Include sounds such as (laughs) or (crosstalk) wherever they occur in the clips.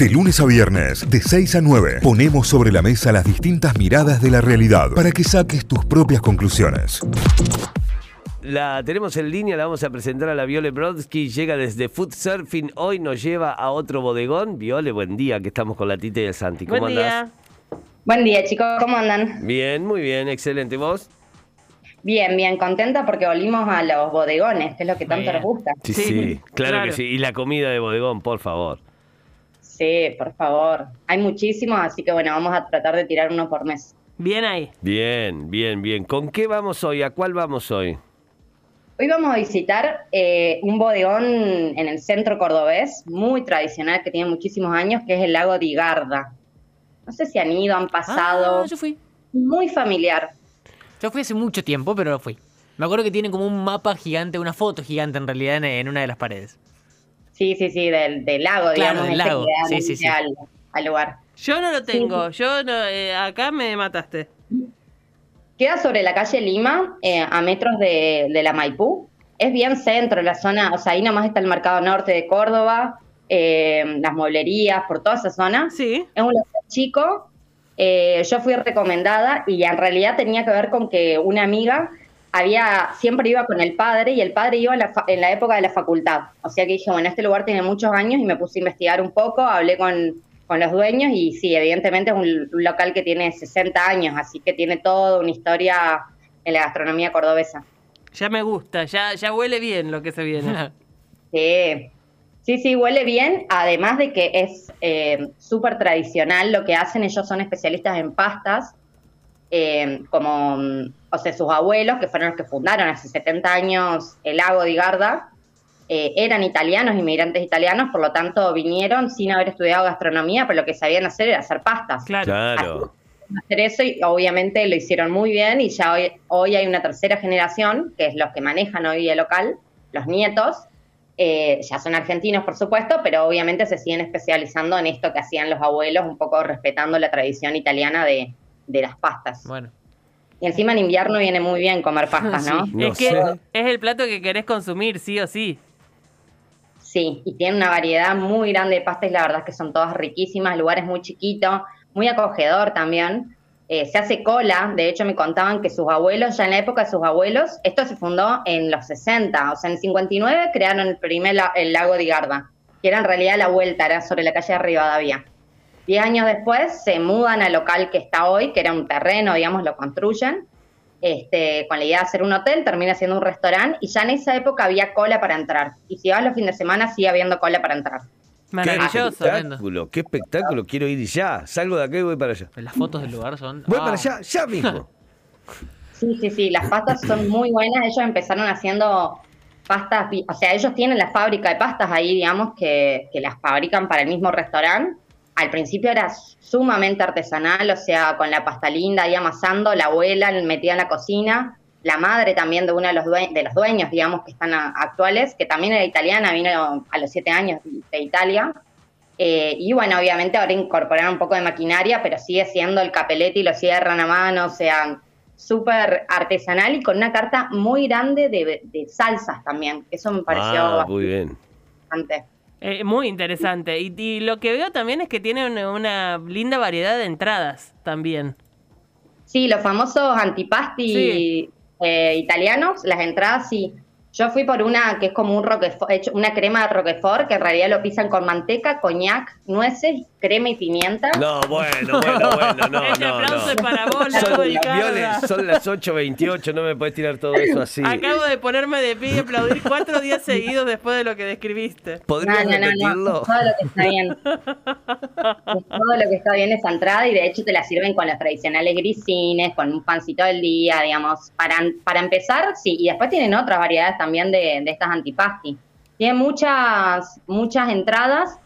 De lunes a viernes, de 6 a 9, ponemos sobre la mesa las distintas miradas de la realidad para que saques tus propias conclusiones. La tenemos en línea, la vamos a presentar a la Viole Brodsky. Llega desde Food Surfing. Hoy nos lleva a otro bodegón. Viole, buen día, que estamos con la Tita y el Santi. ¿Cómo Buen andás? día. Buen día, chicos, ¿cómo andan? Bien, muy bien, excelente. ¿Vos? Bien, bien, contenta porque volvimos a los bodegones, que es lo que tanto bien. nos gusta. Sí, sí, Sí, claro, claro. que sí. Y la comida de bodegón, por favor. Sí, por favor. Hay muchísimos, así que bueno, vamos a tratar de tirar uno por mes. Bien ahí. Bien, bien, bien. ¿Con qué vamos hoy? ¿A cuál vamos hoy? Hoy vamos a visitar eh, un bodegón en el centro cordobés, muy tradicional, que tiene muchísimos años, que es el lago de Garda. No sé si han ido, han pasado. Ah, yo fui. Muy familiar. Yo fui hace mucho tiempo, pero fui. Me acuerdo que tiene como un mapa gigante, una foto gigante en realidad en, en una de las paredes. Sí, sí, sí, del, del lago, Claro, digamos. del lago. Sí, sí, sí. Al, al lugar. Yo no lo tengo. Yo no, eh, acá me mataste. Queda sobre la calle Lima, eh, a metros de, de la Maipú. Es bien centro, la zona, o sea, ahí nomás está el mercado norte de Córdoba, eh, las mueblerías, por toda esa zona. Sí. Es un local chico. eh, yo fui recomendada y en realidad tenía que ver con que una amiga había siempre iba con el padre y el padre iba en la, fa- en la época de la facultad. O sea que dije, bueno, este lugar tiene muchos años y me puse a investigar un poco, hablé con, con los dueños y sí, evidentemente es un, local que tiene 60 años, así que tiene toda una historia en la gastronomía cordobesa. Ya me gusta. Ya, ya huele bien lo que se viene. (laughs) (laughs) Sí, sí, sí, huele bien, además de que es eh, súper tradicional lo que hacen, ellos son especialistas en pastas, eh, como, mm, o sea, sus abuelos, que fueron los que fundaron hace 70 años el lago de Garda, eh, eran italianos, inmigrantes italianos, por lo tanto vinieron sin haber estudiado gastronomía, pero lo que sabían hacer era hacer pastas. Claro. Claro. Hacer eso y obviamente lo hicieron muy bien y ya hoy, hoy hay una tercera generación, que es los que manejan hoy el local, los nietos, eh, ya son argentinos por supuesto, pero obviamente se siguen especializando en esto que hacían los abuelos, un poco respetando la tradición italiana de, de las pastas. Bueno. Y encima en invierno viene muy bien comer (laughs) pastas, ¿no? Es que sé. es el plato que querés consumir, sí o sí. Sí, y tiene una variedad muy grande de pastas y la verdad es que son todas riquísimas, el lugar es muy chiquito, muy acogedor también. Eh, se hace cola, de hecho me contaban que sus abuelos, ya en la época de sus abuelos, esto se fundó en los 60, o sea, en el 59 crearon el primer la- el lago de Garda, que era en realidad la vuelta, era sobre la calle de Rivadavia. Diez años después se mudan al local que está hoy, que era un terreno, digamos, lo construyen, este, con la idea de hacer un hotel, termina siendo un restaurante, y ya en esa época había cola para entrar. Y si vas los fines de semana, sigue habiendo cola para entrar. Qué Maravilloso. espectáculo, qué espectáculo. Quiero ir ya. Salgo de acá y voy para allá. Las fotos del lugar son. Voy para allá, ya mismo. (laughs) Sí, sí, sí, las pastas son muy buenas. Ellos empezaron haciendo pastas, o sea, ellos tienen la fábrica de pastas ahí, digamos, que, que las fabrican para el mismo restaurante. Al principio era sumamente artesanal, o sea, con la pasta linda ahí amasando, la abuela metida en la cocina, la madre también de uno de los, due- de los dueños, digamos, que están a- actuales, que también era italiana, vino a los siete años de Italia. Eh, y bueno, obviamente ahora incorporaron un poco de maquinaria, pero sigue siendo el capelete y lo cierran a mano, o sea, súper artesanal y con una carta muy grande de, de salsas también. Eso me pareció Ah, muy bien. bastante. Eh, muy interesante. Y, y lo que veo también es que tiene una, una linda variedad de entradas también. Sí, los famosos antipasti Sí. eh, italianos, las entradas sí. Yo fui por una que es como un roquefort, hecho una crema de roquefort, que en realidad lo pisan con manteca, coñac, nueces, crema y pimienta. No, bueno, bueno, bueno, no, (laughs) Este no, aplauso no. es para vos, Son, Ricarda. Viole, son las 8.28, no me podés tirar todo eso así. Acabo de ponerme de pie y aplaudir cuatro días seguidos después de lo que describiste. No, ¿Podrías no, no, no, repetirlo? es todo lo que está bien. Es todo lo que está bien esa entrada y de hecho te la sirven con los tradicionales grisines, con un pancito del día, digamos. Para, para empezar, sí, y después tienen otras variedades también de, de estas antipasti. Tienen muchas, muchas entradas,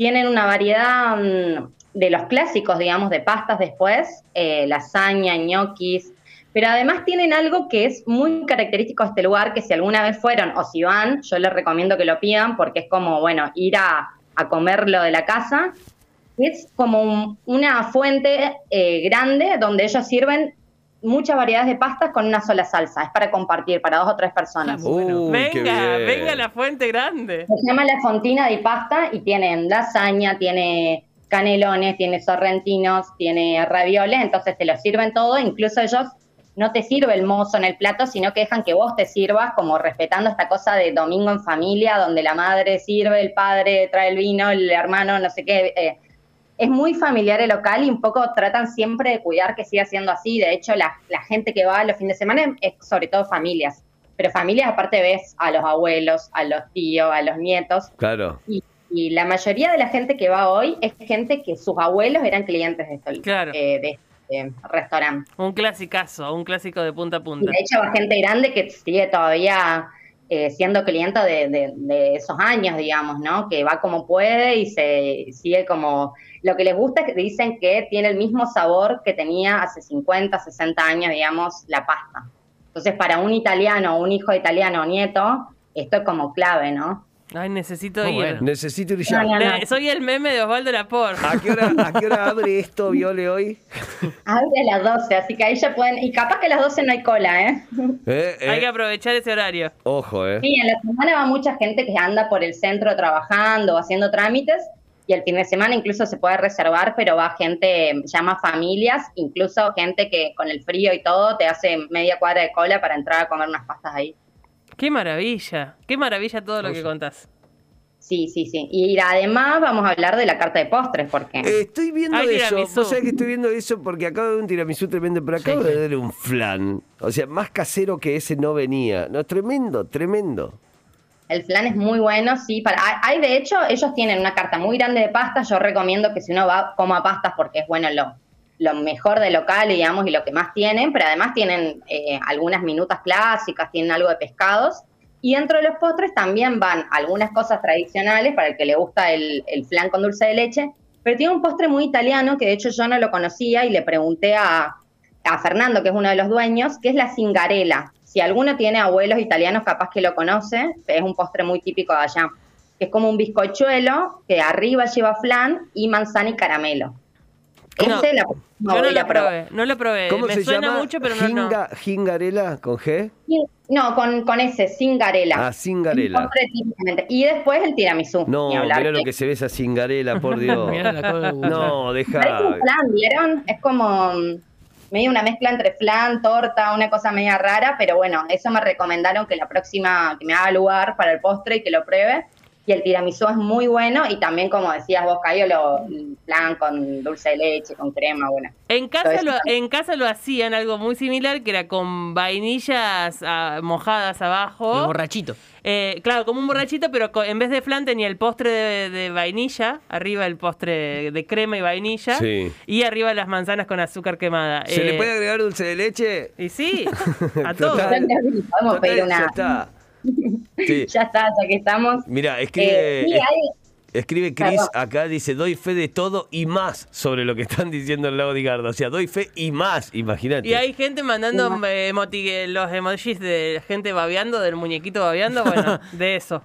tienen una variedad mm, de los clásicos, digamos, de pastas después, eh, lasaña, ñoquis, pero además tienen algo que es muy característico de este lugar, que si alguna vez fueron o si van, yo les recomiendo que lo pidan porque es como, bueno, ir a, a comerlo de la casa. Es como un- una fuente eh, grande donde ellos sirven muchas variedades de pastas con una sola salsa. Es para compartir para dos o tres personas. Bueno. Uy, venga, venga la fuente grande. Se llama La Fontina di Pasta y tienen lasaña, tiene canelones, tiene sorrentinos, tiene ravioles, entonces te lo sirven todo, incluso ellos no te sirve el mozo en el plato, sino que dejan que vos te sirvas, como respetando esta cosa de domingo en familia, donde la madre sirve, el padre trae el vino, el hermano, no sé qué. eh, es muy familiar el local y un poco tratan siempre de cuidar que siga siendo así. De hecho, la, la gente que va los fines de semana es sobre todo familias. Pero familias aparte ves a los abuelos, a los tíos, a los nietos. Claro. Y, y la mayoría de la gente que va hoy es gente que sus abuelos eran clientes de este, Claro. eh, de este restaurante. Un clasicazo, un clásico de punta a Y punta. de hecho va gente grande que sigue todavía eh, siendo cliente de, de- esos años, digamos, ¿no? Que va como puede y se sigue como... Lo que les gusta es que dicen que tiene el mismo sabor que tenía hace 50, 60 años, digamos, la pasta. Entonces, para un italiano, un hijo italiano o nieto, esto es como clave, ¿no? Ay, necesito Muy ir. bueno. Necesito ir ya. No, no, no. Le- Soy el meme de Osvaldo Laporte. ¿A qué, hora, ¿A qué hora abre esto, Viole, hoy? (laughs) Abre a las 12, así que ahí ya pueden... Y capaz que a las 12 no hay cola, ¿eh? Eh, eh, Hay que aprovechar ese horario. Ojo, ¿eh? Sí, en la semana va mucha gente que anda por el centro trabajando o haciendo trámites y el fin de semana incluso se puede reservar, pero va gente, llama familias, incluso gente que con el frío y todo te hace media cuadra de cola para entrar a comer unas pastas ahí. Qué maravilla. Qué maravilla todo lo que contás. Sí, sí, sí. Y además vamos a hablar de la carta de postres, porque... Eh, estoy viendo Ay, eso. tiramisú. Vos sabés que estoy viendo eso porque acabo de ver un tiramisú tremendo, pero acabo de ver un flan. O sea, más casero que ese no venía. No, tremendo, tremendo. El flan es muy bueno, sí. Para, hay- hay, de hecho, ellos tienen una carta muy grande de pastas. Yo recomiendo que si uno va, coma pastas porque es bueno lo, lo mejor del local, digamos, y lo que más tienen. Pero además tienen eh, algunas minutas clásicas, tienen algo de pescados. Y dentro de los postres también van algunas cosas tradicionales para el que le gusta el, flan con dulce de leche. Pero tiene un postre muy italiano que de hecho yo no lo conocía y le pregunté a, a Fernando, que es uno de los dueños, que es la cingarela. Si alguno tiene abuelos italianos, capaz que lo conoce, es un postre muy típico de allá. Es como un bizcochuelo que arriba lleva flan y manzana y caramelo. No, Ese la, Yo no lo probé, no lo probé. ¿Cómo Me se suena llama? mucho, pero no, no. Jinga- Jingarela con G. No, con, con ese, cingarela. Ah, típicamente. Y después el tiramisú. No, mirá lo que se ve esa Cingarela, por (laughs) Dios. La. No, deja. un flan, ¿vieron? Es como mm, medio una mezcla entre flan, torta, una cosa media rara, pero bueno, eso me recomendaron que la próxima, que me haga lugar para el postre y que lo pruebe. Y el tiramisú es muy bueno y también, como decías vos, Cayo, lo el flan con dulce de leche, con crema, bueno. En casa, lo, en casa lo hacían algo muy similar, que era con vainillas ah, mojadas El abajo. borrachito. Eh, claro, como un borrachito, pero en vez de flan tenía el postre de, de vainilla, arriba el postre de crema y vainilla, Sí. y arriba las manzanas con azúcar quemada. ¿Se Eh, le puede agregar dulce de leche? Y sí, (laughs) a todo. Total. Podemos Total, pedir una. Sí. (laughs) Ya está, ya que estamos. Mira, escribe, Eh, sí, es- hay- escribe Chris acá, dice, doy fe de todo y más sobre lo que están diciendo en Lago Digardo. O sea, doy fe y más, imagínate. Y hay gente mandando eh, emoti- los emojis de gente babeando, del muñequito babeando, bueno, (laughs) de eso.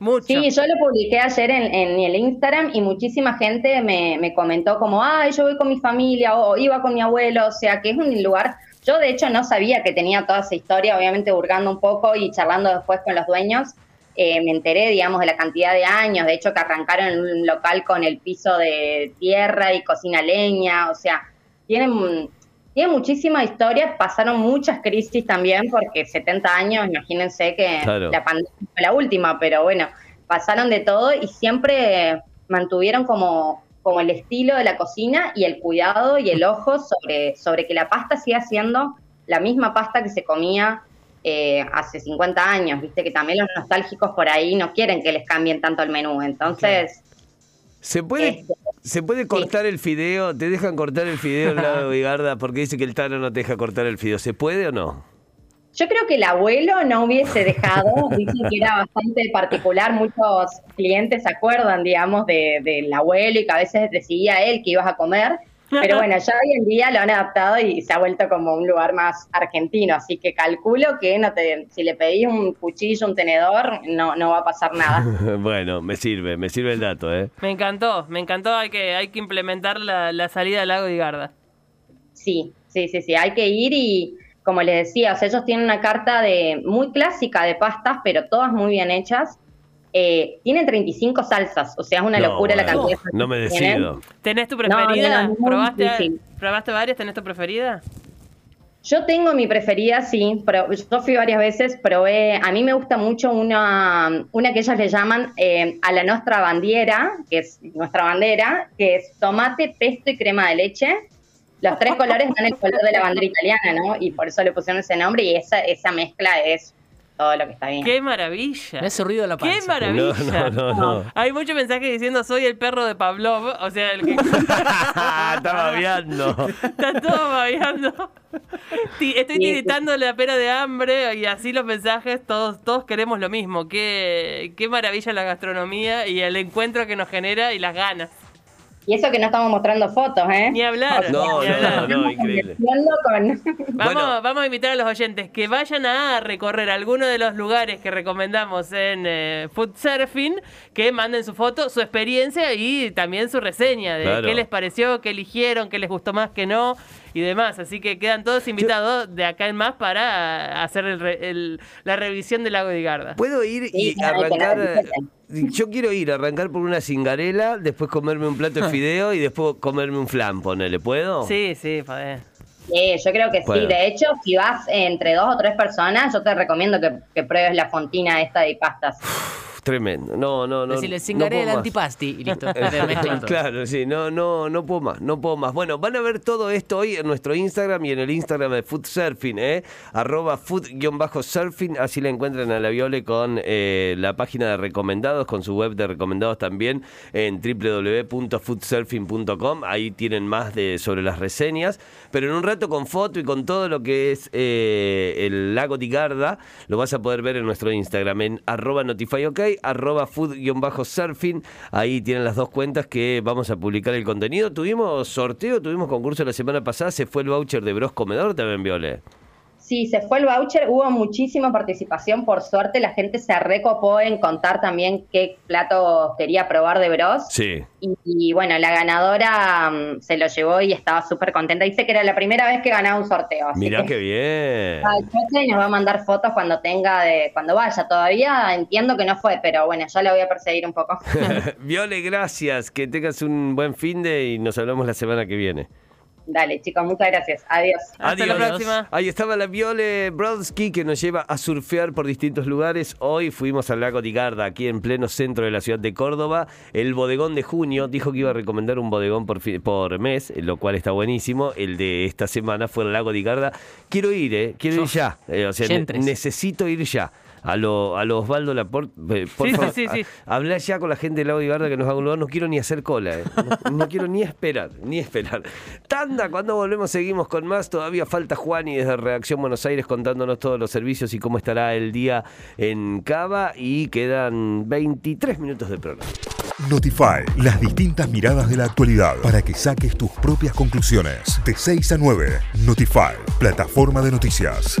Mucho. Sí, yo lo publiqué ayer en, en el Instagram y muchísima gente me, me comentó como, ay, yo voy con mi familia o iba con mi abuelo, o sea, que es un lugar, yo de hecho no sabía que tenía toda esa historia, obviamente hurgando un poco y charlando después con los dueños, eh, me enteré, digamos, de la cantidad de años, de hecho que arrancaron en un local con el piso de tierra y cocina leña, o sea, tienen... Tiene muchísima historia, pasaron muchas crisis también, porque 70 años, imagínense que Claro. la pandemia fue la última, pero bueno, pasaron de todo y siempre mantuvieron como, como el estilo de la cocina y el cuidado y el ojo sobre, sobre que la pasta siga siendo la misma pasta que se comía eh, hace 50 años, viste que también los nostálgicos por ahí no quieren que les cambien tanto el menú, entonces... ¿Se puede, Este, ¿Se puede cortar el fideo? ¿Te dejan cortar el fideo en Lago Digarda? Porque dice que el Tano no te deja cortar el fideo. ¿Se puede o no? Yo creo que el abuelo no hubiese dejado, dicen que era bastante particular, muchos clientes se acuerdan, digamos, de- del abuelo y que a veces decía él que ibas a comer, pero bueno, ya hoy en día lo han adaptado y se ha vuelto como un lugar más argentino, así que calculo que no te, si le pedís un cuchillo, un tenedor, no, no va a pasar nada. (laughs) bueno, me sirve, me sirve el dato, ¿eh? Me encantó, me encantó. Hay que, hay que implementar la, la salida al lago de Garda. Sí, Sí, sí, sí, hay que ir y, como les decía, o sea, ellos tienen una carta de muy clásica de pastas, pero todas muy bien hechas. Eh, tienen 35 salsas, o sea, es una No, locura la cantidad de No me que tienen. decido. ¿Tenés tu preferida? no, ¿Probaste, difícil. ¿Probaste varias? ¿Tenés tu preferida? Yo tengo mi preferida, sí, pero yo fui varias veces, probé, a mí me gusta mucho una, una que ellos le llaman eh, a la nuestra bandiera, que es nuestra bandera, que es tomate, pesto y crema de leche. Los tres colores dan el color de la bandera italiana, ¿no? Y por eso le pusieron ese nombre y esa, esa mezcla es todo lo que está bien. ¡Qué maravilla! Me hace ruido la panza. ¡Qué maravilla! No, no, no, no. Hay muchos mensajes diciendo soy el perro de Pavlov, o sea, el que (laughs) (laughs) Estaba viendo. está todo babeando. Estoy tiritando la pena de hambre y así los mensajes, todos, todos queremos lo mismo. Qué, qué maravilla la gastronomía y el encuentro que nos genera y las ganas. Y eso que no estamos mostrando fotos, ¿eh? Ni hablar. No, ni no, hablar. no, increíble. Con- Vamos, Bueno. vamos a invitar a los oyentes que vayan a recorrer alguno de los lugares que recomendamos en eh, Food Surfing, que manden su foto, su experiencia y también su reseña de Claro. qué les pareció, qué eligieron, qué les gustó más, qué no y demás. Así que quedan todos invitados de acá en más para hacer el re- el- la revisión del lago de Garda. ¿Puedo ir y Sí, claro, arrancar? claro, Yo quiero ir, arrancar por una cingarela, después comerme un plato de (laughs) fideo y después comerme un flan, ponele, ¿puedo? Sí, sí, podés. Sí, yo creo que Bueno. sí. De hecho, si vas entre dos o tres personas, yo te recomiendo que, que pruebes la fontina esta de pastas. Tremendo. No, no, no. Decirle, no puedo el más. antipasti y listo. (laughs) Claro, sí, no, no, no puedo más, no puedo más. Bueno, van a ver todo esto hoy en nuestro Instagram y en el Instagram de Food Surfing, ¿eh? Arroba food-surfing, así la encuentran a la Viole con eh, la página de recomendados, con su web de recomendados también en www.foodsurfing.com. Ahí tienen más de sobre las reseñas, pero en un rato con foto y con todo lo que es eh, el lago Tigarda, lo vas a poder ver en nuestro Instagram en arroba notifyok, arroba food-surfing. Ahí tienen las dos cuentas que vamos a publicar el contenido. Tuvimos sorteo, tuvimos concurso la semana pasada, se fue el voucher de Bros Comedor también, Viole. Sí, se fue el voucher, hubo muchísima participación, por suerte la gente se recopó en contar también qué plato quería probar de Bros. Sí. Y, y bueno, la ganadora mm, se lo llevó y estaba súper contenta. Dice que era la primera vez que ganaba un sorteo. Así Mirá que qué bien. Ay, y nos va a mandar fotos cuando tenga de, cuando vaya. Todavía entiendo que no fue, pero bueno, ya la voy a perseguir un poco. (laughs) Viole, gracias. Que tengas un buen fin de y nos hablamos la semana que viene. Dale, chicos, muchas gracias. Adiós. Hasta la próxima. Ahí estaba la Viole Brodsky que nos lleva a surfear por distintos lugares. Hoy fuimos al lago Tigarda, aquí en pleno centro de la ciudad de Córdoba. El bodegón de junio dijo que iba a recomendar un bodegón por, por mes, lo cual está buenísimo. El de esta semana fue el lago Tigarda. Quiero ir, ¿eh? Quiero ir ya. Eh, o sea, necesito ir ya. A lo, a lo Osvaldo Laporte, eh, por Sí, sí, favor, sí, habla ya con la gente del lago Tigarda que nos haga un lugar. No quiero ni hacer cola, ¿eh? no, no quiero ni esperar, ni esperar. Tanda, cuando volvemos seguimos con más. Todavía falta Juani desde Redacción Buenos Aires contándonos todos los servicios y cómo estará el día en Cava. Y quedan 23 minutos de programa. Notify, las distintas miradas de la actualidad para que saques tus propias conclusiones. De 6 a 9, Notify, plataforma de noticias.